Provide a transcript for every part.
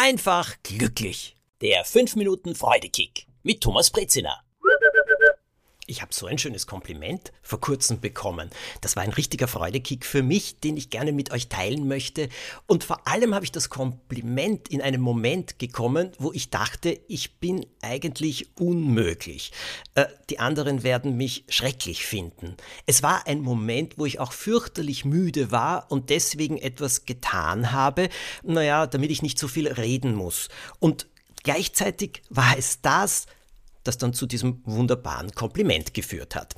einfach glücklich. Der 5 Minuten Freudekick mit Thomas Brezina. Ich habe so ein schönes Kompliment vor kurzem bekommen. Das war ein richtiger Freudekick für mich, den ich gerne mit euch teilen möchte. Und vor allem habe ich das Kompliment in einem Moment gekommen, wo ich dachte, ich bin eigentlich unmöglich. Äh, die anderen werden mich schrecklich finden. Es war ein Moment, wo ich auch fürchterlich müde war und deswegen etwas getan habe, naja, damit ich nicht so viel reden muss. Und gleichzeitig war es das, das dann zu diesem wunderbaren Kompliment geführt hat.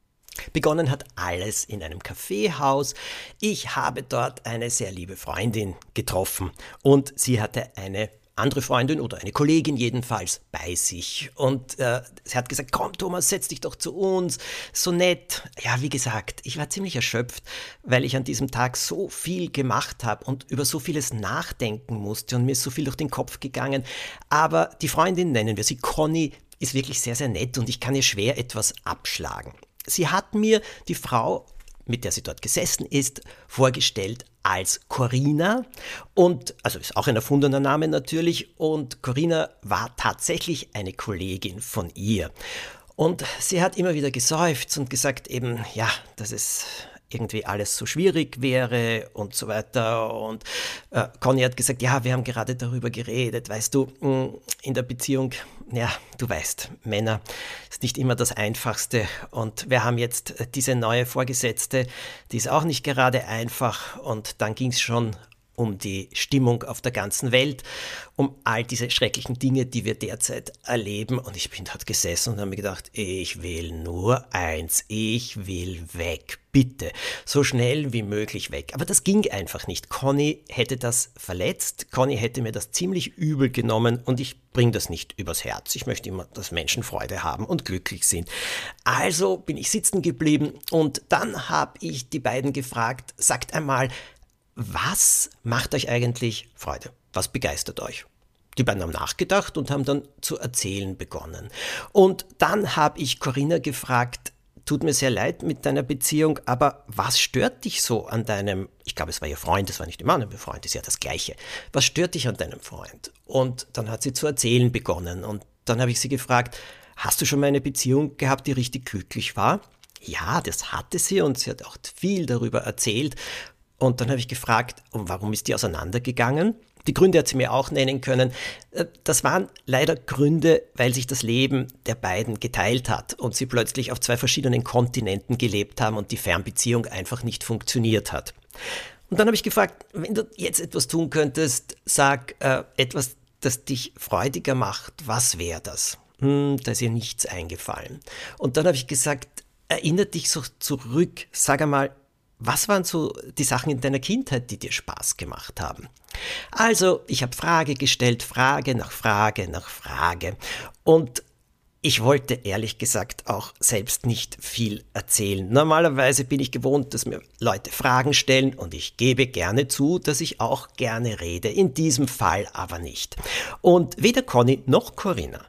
Begonnen hat alles in einem Kaffeehaus. Ich habe dort eine sehr liebe Freundin getroffen und sie hatte eine andere Freundin oder eine Kollegin jedenfalls bei sich. Und äh, sie hat gesagt, komm Thomas, setz dich doch zu uns, so nett. Ja, wie gesagt, ich war ziemlich erschöpft, weil ich an diesem Tag so viel gemacht habe und über so vieles nachdenken musste und mir ist so viel durch den Kopf gegangen. Aber die Freundin, nennen wir sie Conny, ist wirklich sehr, sehr nett und ich kann ihr schwer etwas abschlagen. Sie hat mir die Frau, mit der sie dort gesessen ist, vorgestellt als Corinna und also ist auch ein erfundener Name natürlich und Corinna war tatsächlich eine Kollegin von ihr. Und sie hat immer wieder geseufzt und gesagt eben, ja, dass es irgendwie alles so schwierig wäre und so weiter. Und äh, Conny hat gesagt, ja, wir haben gerade darüber geredet, weißt du, mm, in der Beziehung, ja, du weißt, Männer ist nicht immer das Einfachste. Und wir haben jetzt diese neue Vorgesetzte, die ist auch nicht gerade einfach. Und dann ging es schon um die Stimmung auf der ganzen Welt, um all diese schrecklichen Dinge, die wir derzeit erleben. Und ich bin dort gesessen und habe mir gedacht, ich will nur eins, ich will weg, bitte, so schnell wie möglich weg. Aber das ging einfach nicht. Conny hätte das verletzt, Conny hätte mir das ziemlich übel genommen und ich bringe das nicht übers Herz. Ich möchte immer, dass Menschen Freude haben und glücklich sind. Also bin ich sitzen geblieben und dann habe ich die beiden gefragt, sagt einmal, was macht euch eigentlich Freude? Was begeistert euch? Die beiden haben nachgedacht und haben dann zu erzählen begonnen. Und dann habe ich Corinna gefragt, tut mir sehr leid mit deiner Beziehung, aber was stört dich so an deinem, ich glaube, es war ihr Freund, es war nicht immer ihr Freund, ist ja das Gleiche. Was stört dich an deinem Freund? Und dann hat sie zu erzählen begonnen. Und dann habe ich sie gefragt, hast du schon mal eine Beziehung gehabt, die richtig glücklich war? Ja, das hatte sie und sie hat auch viel darüber erzählt. Und dann habe ich gefragt, warum ist die auseinandergegangen? Die Gründe hat sie mir auch nennen können. Äh, das waren leider Gründe, weil sich das Leben der beiden geteilt hat und sie plötzlich auf zwei verschiedenen Kontinenten gelebt haben und die Fernbeziehung einfach nicht funktioniert hat. Und dann habe ich gefragt, wenn du jetzt etwas tun könntest, sag äh, etwas, das dich freudiger macht, was wäre das? Hm, da ist ihr nichts eingefallen. Und dann habe ich gesagt, erinnere dich so zurück, sag einmal, was waren so die Sachen in deiner Kindheit, die dir Spaß gemacht haben? Also, ich habe Frage gestellt, Frage nach Frage nach Frage. Und ich wollte ehrlich gesagt auch selbst nicht viel erzählen. Normalerweise bin ich gewohnt, dass mir Leute Fragen stellen und ich gebe gerne zu, dass ich auch gerne rede. In diesem Fall aber nicht. Und weder Conny noch Corinna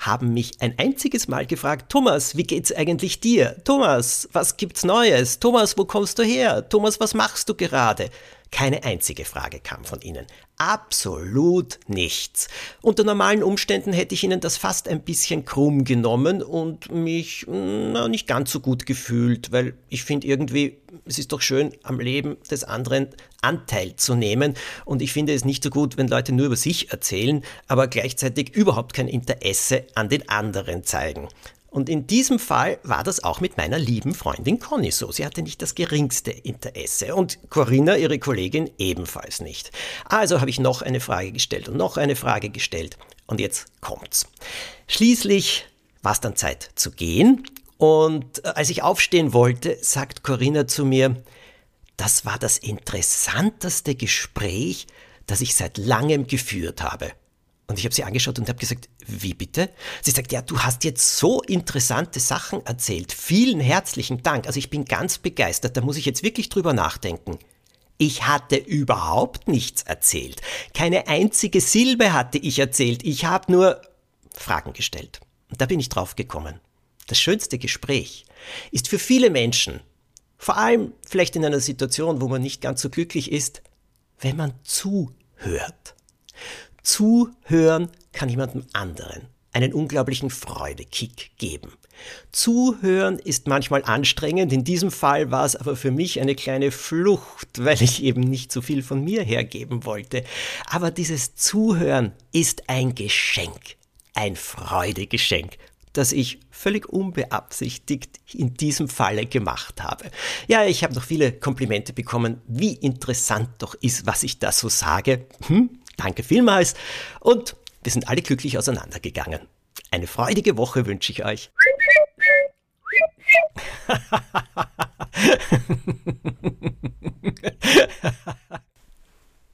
haben mich ein einziges Mal gefragt, Thomas, wie geht's eigentlich dir? Thomas, was gibt's Neues? Thomas, wo kommst du her? Thomas, was machst du gerade? Keine einzige Frage kam von ihnen. Absolut nichts. Unter normalen Umständen hätte ich ihnen das fast ein bisschen krumm genommen und mich na, nicht ganz so gut gefühlt, weil ich finde irgendwie, es ist doch schön, am Leben des anderen Anteil zu nehmen. Und ich finde es nicht so gut, wenn Leute nur über sich erzählen, aber gleichzeitig überhaupt kein Interesse an den anderen zeigen. Und in diesem Fall war das auch mit meiner lieben Freundin Conny so. Sie hatte nicht das geringste Interesse und Corinna, ihre Kollegin, ebenfalls nicht. Also habe ich noch eine Frage gestellt und noch eine Frage gestellt und jetzt kommt's. Schließlich war es dann Zeit zu gehen und äh, als ich aufstehen wollte, sagt Corinna zu mir, das war das interessanteste Gespräch, das ich seit langem geführt habe. Und ich habe sie angeschaut und habe gesagt, wie bitte? Sie sagt, ja, du hast jetzt so interessante Sachen erzählt. Vielen herzlichen Dank. Also ich bin ganz begeistert. Da muss ich jetzt wirklich drüber nachdenken. Ich hatte überhaupt nichts erzählt. Keine einzige Silbe hatte ich erzählt. Ich habe nur Fragen gestellt. Und da bin ich drauf gekommen. Das schönste Gespräch ist für viele Menschen, vor allem vielleicht in einer Situation, wo man nicht ganz so glücklich ist, wenn man zuhört Zuhören kann jemandem anderen einen unglaublichen Freudekick geben. Zuhören ist manchmal anstrengend, in diesem Fall war es aber für mich eine kleine Flucht, weil ich eben nicht so viel von mir hergeben wollte. Aber dieses Zuhören ist ein Geschenk, ein Freudegeschenk, das ich völlig unbeabsichtigt in diesem Falle gemacht habe. Ja, ich habe noch viele Komplimente bekommen, wie interessant doch ist, was ich da so sage. Hm, danke vielmals und wir sind alle glücklich auseinandergegangen. Eine freudige Woche wünsche ich euch.